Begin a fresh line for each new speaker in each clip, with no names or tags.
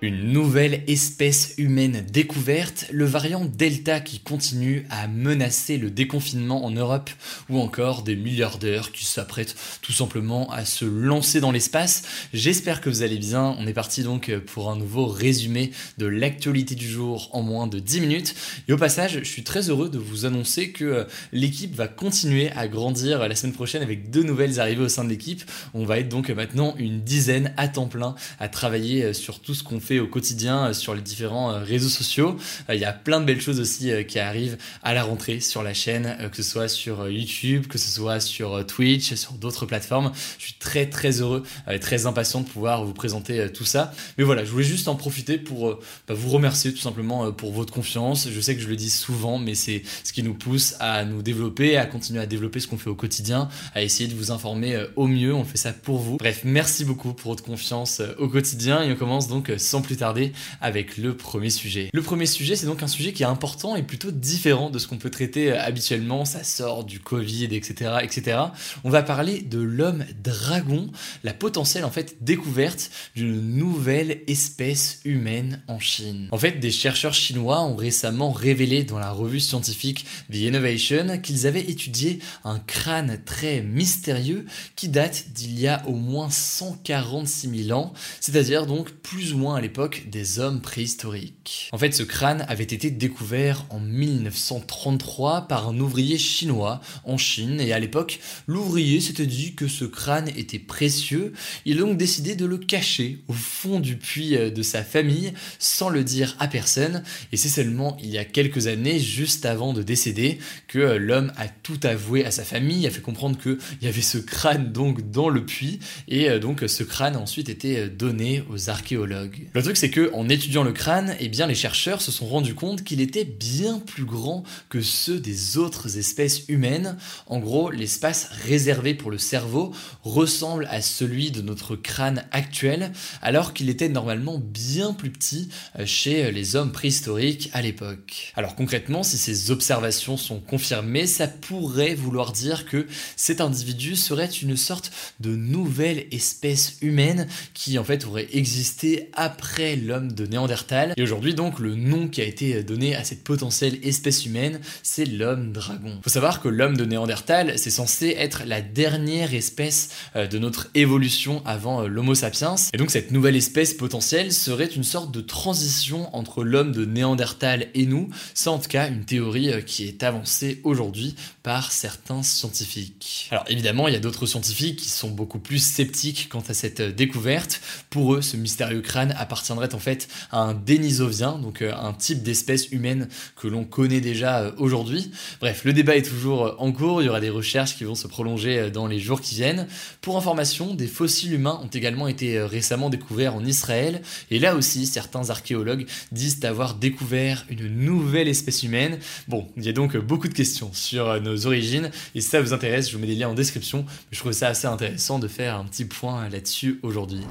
Une nouvelle espèce humaine découverte, le variant Delta qui continue à menacer le déconfinement en Europe, ou encore des milliardaires qui s'apprêtent tout simplement à se lancer dans l'espace. J'espère que vous allez bien. On est parti donc pour un nouveau résumé de l'actualité du jour en moins de 10 minutes. Et au passage, je suis très heureux de vous annoncer que l'équipe va continuer à grandir la semaine prochaine avec deux nouvelles arrivées au sein de l'équipe. On va être donc maintenant une dizaine à temps plein à travailler sur tout ce qu'on fait au quotidien euh, sur les différents euh, réseaux sociaux. Euh, il y a plein de belles choses aussi qui arrivent à la rentrée sur la chaîne, que ce soit sur YouTube, que ce soit sur Twitch, sur d'autres plateformes. Je suis très très heureux et très impatient de pouvoir vous présenter tout ça. Mais voilà, je voulais juste en profiter pour bah, vous remercier tout simplement pour votre confiance. Je sais que je le dis souvent, mais c'est ce qui nous pousse à nous développer, à continuer à développer ce qu'on fait au quotidien, à essayer de vous informer au mieux. On fait ça pour vous. Bref, merci beaucoup pour votre confiance au quotidien et on commence donc sans plus tarder avec le premier sujet. Le premier sujet, c'est donc un sujet qui est important et plutôt différent de ce qu'on peut traiter euh, habituellement. Ça sort du Covid, etc., etc. On va parler de l'homme dragon, la potentielle en fait découverte d'une nouvelle espèce humaine en Chine. En fait, des chercheurs chinois ont récemment révélé dans la revue scientifique The Innovation qu'ils avaient étudié un crâne très mystérieux qui date d'il y a au moins 146 000 ans, c'est-à-dire donc plus ou moins à l'époque des hommes préhistoriques. En fait, ce crâne avait été découvert en 1933 par un ouvrier chinois en Chine et à l'époque, l'ouvrier s'était dit que ce crâne était précieux. Il a donc décidé de le cacher au fond du puits euh, de sa famille sans le dire à personne et c'est seulement il y a quelques années, juste avant de décéder, que euh, l'homme a tout avoué à sa famille, a fait comprendre qu'il y avait ce crâne donc dans le puits et euh, donc ce crâne a ensuite été donné aux archéologues. Le truc, c'est que en étudiant le crâne, eh bien, les chercheurs se sont rendus compte qu'il était bien plus grand que ceux des autres espèces humaines. En gros, l'espace réservé pour le cerveau ressemble à celui de notre crâne actuel, alors qu'il était normalement bien plus petit euh, chez les hommes préhistoriques à l'époque. Alors concrètement, si ces observations sont confirmées, ça pourrait vouloir dire que cet individu serait une sorte de nouvelle espèce humaine qui en fait aurait existé après l'homme de Néandertal. Et aujourd'hui donc le nom qui a été donné à cette potentielle espèce humaine, c'est l'homme dragon. Faut savoir que l'homme de Néandertal, c'est censé être la dernière espèce euh, de notre évolution avant euh, l'Homo sapiens. Et donc cette nouvelle espèce potentielle serait une sorte de transition entre l'homme de Néandertal et nous. C'est en tout cas une théorie euh, qui est avancée aujourd'hui par certains scientifiques. Alors évidemment, il y a d'autres scientifiques qui sont beaucoup plus sceptiques quant à cette découverte. Pour eux, ce mystérieux crâne appartient appartiendrait en fait à un dénisovien, donc euh, un type d'espèce humaine que l'on connaît déjà euh, aujourd'hui. Bref, le débat est toujours euh, en cours, il y aura des recherches qui vont se prolonger dans les jours qui viennent. Pour information, des fossiles humains ont également été récemment découverts en Israël, et là aussi, certains archéologues disent avoir découvert une nouvelle espèce humaine. Bon, il y a donc beaucoup de questions sur nos origines, et si ça vous intéresse, je vous mets des liens en description. Je trouve ça assez intéressant de faire un petit point là-dessus aujourd'hui.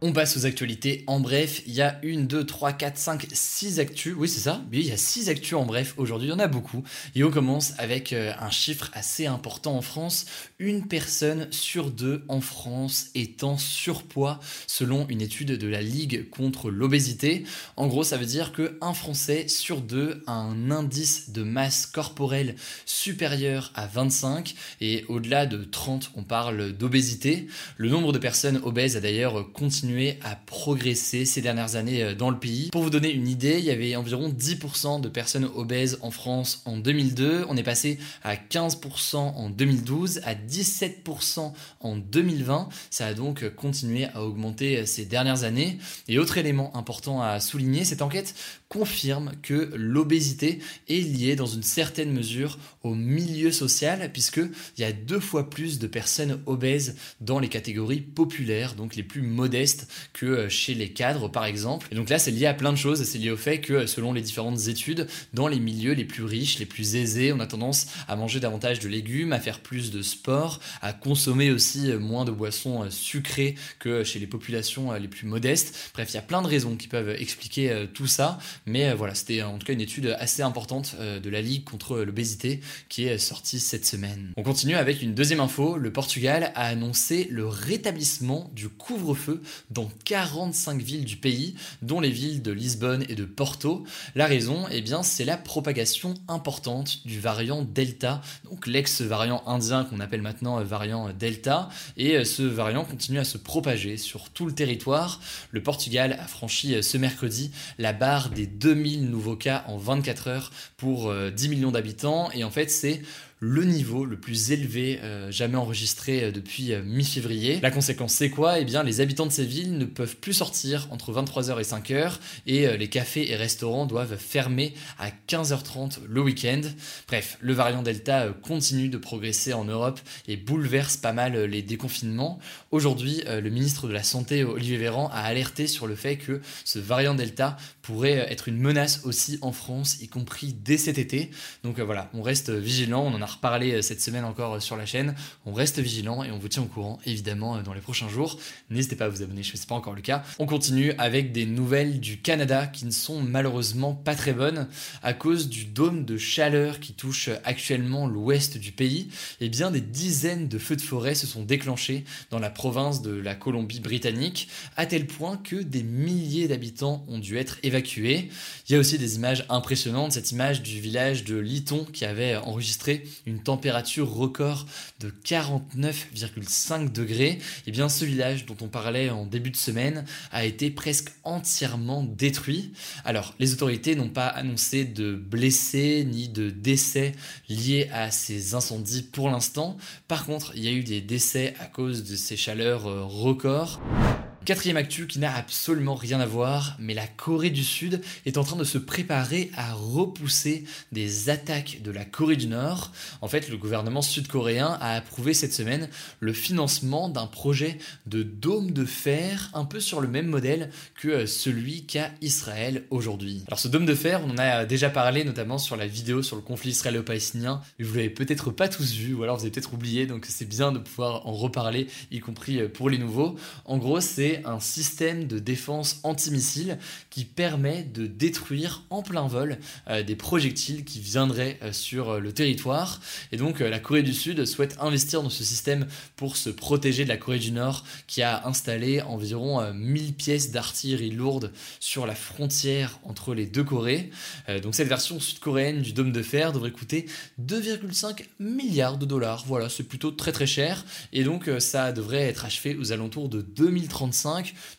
On passe aux actualités. En bref, il y a une, deux, trois, quatre, cinq, six actus. Oui, c'est ça. Oui, il y a six actus en bref. Aujourd'hui, il y en a beaucoup. Et on commence avec euh, un chiffre assez important en France. Une personne sur deux en France est en surpoids, selon une étude de la Ligue contre l'obésité. En gros, ça veut dire qu'un Français sur deux a un indice de masse corporelle supérieur à 25. Et au-delà de 30, on parle d'obésité. Le nombre de personnes obèses a d'ailleurs continué à progresser ces dernières années euh, dans le pays. Pour vous donner une idée, il y avait environ 10% de personnes obèses en France en 2002. On est passé à 15% en 2012, à 17% en 2020. Ça a donc continué à augmenter ces dernières années. Et autre élément important à souligner, cette enquête confirme que l'obésité est liée dans une certaine mesure au milieu social, puisqu'il y a deux fois plus de personnes obèses dans les catégories populaires, donc les plus modestes, que chez les cadres par exemple. Et donc là, c'est lié à plein de choses, c'est lié au fait que selon les différentes études, dans les milieux les plus riches, les plus aisés, on a tendance à manger davantage de légumes, à faire plus de sport, à consommer aussi moins de boissons sucrées que chez les populations les plus modestes. Bref, il y a plein de raisons qui peuvent expliquer tout ça. Mais euh, voilà, c'était en tout cas une étude assez importante euh, de la Ligue contre l'obésité qui est sortie cette semaine. On continue avec une deuxième info. Le Portugal a annoncé le rétablissement du couvre-feu dans 45 villes du pays, dont les villes de Lisbonne et de Porto. La raison, eh bien, c'est la propagation importante du variant Delta, donc l'ex-variant indien qu'on appelle maintenant variant Delta. Et euh, ce variant continue à se propager sur tout le territoire. Le Portugal a franchi ce mercredi la barre des 2000 nouveaux cas en 24 heures pour 10 euh, millions d'habitants. Et en fait, c'est le niveau le plus élevé euh, jamais enregistré euh, depuis euh, mi-février. La conséquence c'est quoi? Eh bien les habitants de ces villes ne peuvent plus sortir entre 23h et 5h et les cafés et restaurants doivent fermer à 15h30 le week-end. Bref, le variant Delta continue de progresser en Europe et bouleverse pas mal les déconfinements. Aujourd'hui, le ministre de la Santé Olivier Véran a alerté sur le fait que ce variant Delta pourrait être une menace aussi en France, y compris dès cet été. Donc voilà, on reste vigilant, on en a reparler euh, cette semaine encore euh, sur la chaîne. On reste vigilant et on vous tient au courant évidemment euh, dans les prochains jours. N'hésitez pas à vous abonner, je sais pas encore le cas. On continue avec des nouvelles du Canada qui ne sont malheureusement pas très bonnes à cause du dôme de chaleur qui touche actuellement l'ouest du pays. Et eh bien des dizaines de feux de forêt se sont déclenchés dans la province de la Colombie-Britannique à tel point que des milliers d'habitants ont dû être évacués. Il y a aussi des images impressionnantes, cette image du village de Lyton qui avait enregistré une température record de 49,5 degrés, eh bien ce village dont on parlait en début de semaine a été presque entièrement détruit. Alors les autorités n'ont pas annoncé de blessés ni de décès liés à ces incendies pour l'instant. Par contre, il y a eu des décès à cause de ces chaleurs euh, records. Quatrième actu qui n'a absolument rien à voir, mais la Corée du Sud est en train de se préparer à repousser des attaques de la Corée du Nord. En fait, le gouvernement sud-coréen a approuvé cette semaine le financement d'un projet de dôme de fer un peu sur le même modèle que euh, celui qu'a Israël aujourd'hui. Alors ce dôme de fer, on en a déjà parlé notamment sur la vidéo sur le conflit israélo-palestinien, vous l'avez peut-être pas tous vu ou alors vous avez peut-être oublié, donc c'est bien de pouvoir en reparler, y compris euh, pour les nouveaux. En gros, c'est un système de défense antimissile qui permet de détruire en plein vol euh, des projectiles qui viendraient euh, sur euh, le territoire. Et donc la Corée du Sud souhaite investir dans ce système pour se protéger de la Corée du Nord qui a installé environ 1000 pièces d'artillerie lourde sur la frontière entre les deux Corées. donc cette version sud-coréenne du dôme de fer devrait coûter 2,5 milliards de dollars. Voilà, c'est plutôt très très cher. Et donc ça devrait être achevé aux alentours de 2035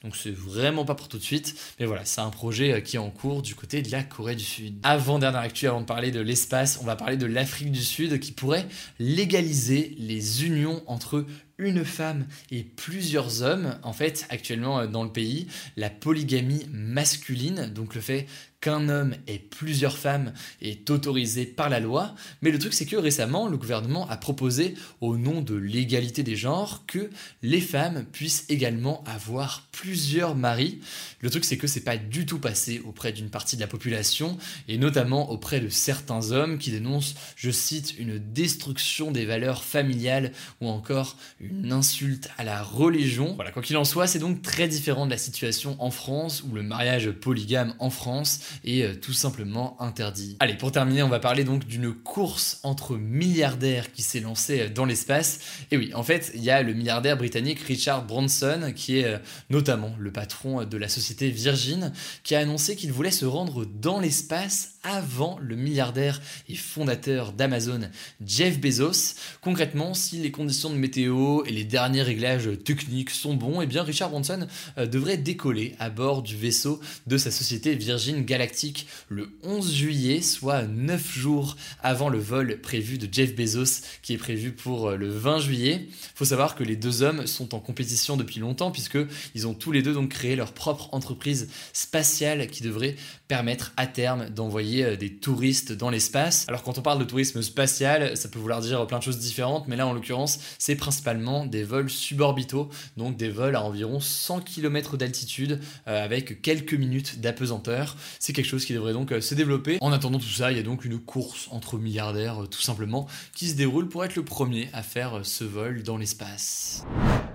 donc c'est vraiment pas pour tout de suite. Mais voilà, c'est un projet euh, qui est en cours du côté de la Corée du Sud. Avant dernière actu, avant de parler de l'espace, on va parler de l'Afrique du Sud qui pourrait légaliser les unions entre une femme et plusieurs hommes. En fait, actuellement euh, dans le pays, la polygamie masculine, donc le fait qu'un homme ait plusieurs femmes est autorisé par la loi, mais le truc c'est que récemment le gouvernement a proposé au nom de l'égalité des genres que les femmes puissent également avoir plusieurs maris. Le truc c'est que c'est pas du tout passé auprès d'une partie de la population et notamment auprès de certains hommes qui dénoncent, je cite, une destruction des valeurs familiales ou encore une insulte à la religion. Voilà, quoi qu'il en soit, c'est donc très différent de la situation en France où le mariage polygame en France est euh, tout simplement interdit. Allez, pour terminer, on va parler donc d'une course entre milliardaires qui s'est lancée euh, dans l'espace. Et oui, en fait, il y a le milliardaire britannique Richard Branson, qui est euh, notamment le patron de la société Virgin, qui a annoncé qu'il voulait se rendre dans l'espace avant le milliardaire et fondateur d'Amazon, Jeff Bezos. Concrètement, si les conditions de météo et les derniers réglages techniques sont bons, eh bien Richard Branson euh, devrait décoller à bord du vaisseau de sa société Virgin Galactic le 11 juillet, soit 9 jours avant le vol prévu de Jeff Bezos qui est prévu pour euh, le 20 juillet. Il faut savoir que les deux hommes sont en compétition depuis longtemps puisque ils ont tous les deux donc créé leur propre entreprise spatiale qui devrait permettre à terme d'envoyer euh, des touristes dans l'espace. Alors quand on parle de tourisme spatial, ça peut vouloir dire plein de choses différentes, mais là en l'occurrence, c'est principalement des vols suborbitaux, donc des vols à environ 100 km d'altitude euh, avec quelques minutes d'apesanteur. C'est quelque chose qui devrait donc euh, se développer. En attendant tout ça, il y a donc une course entre milliardaires tout simplement qui se déroule pour être le premier à faire ce vol dans l'espace.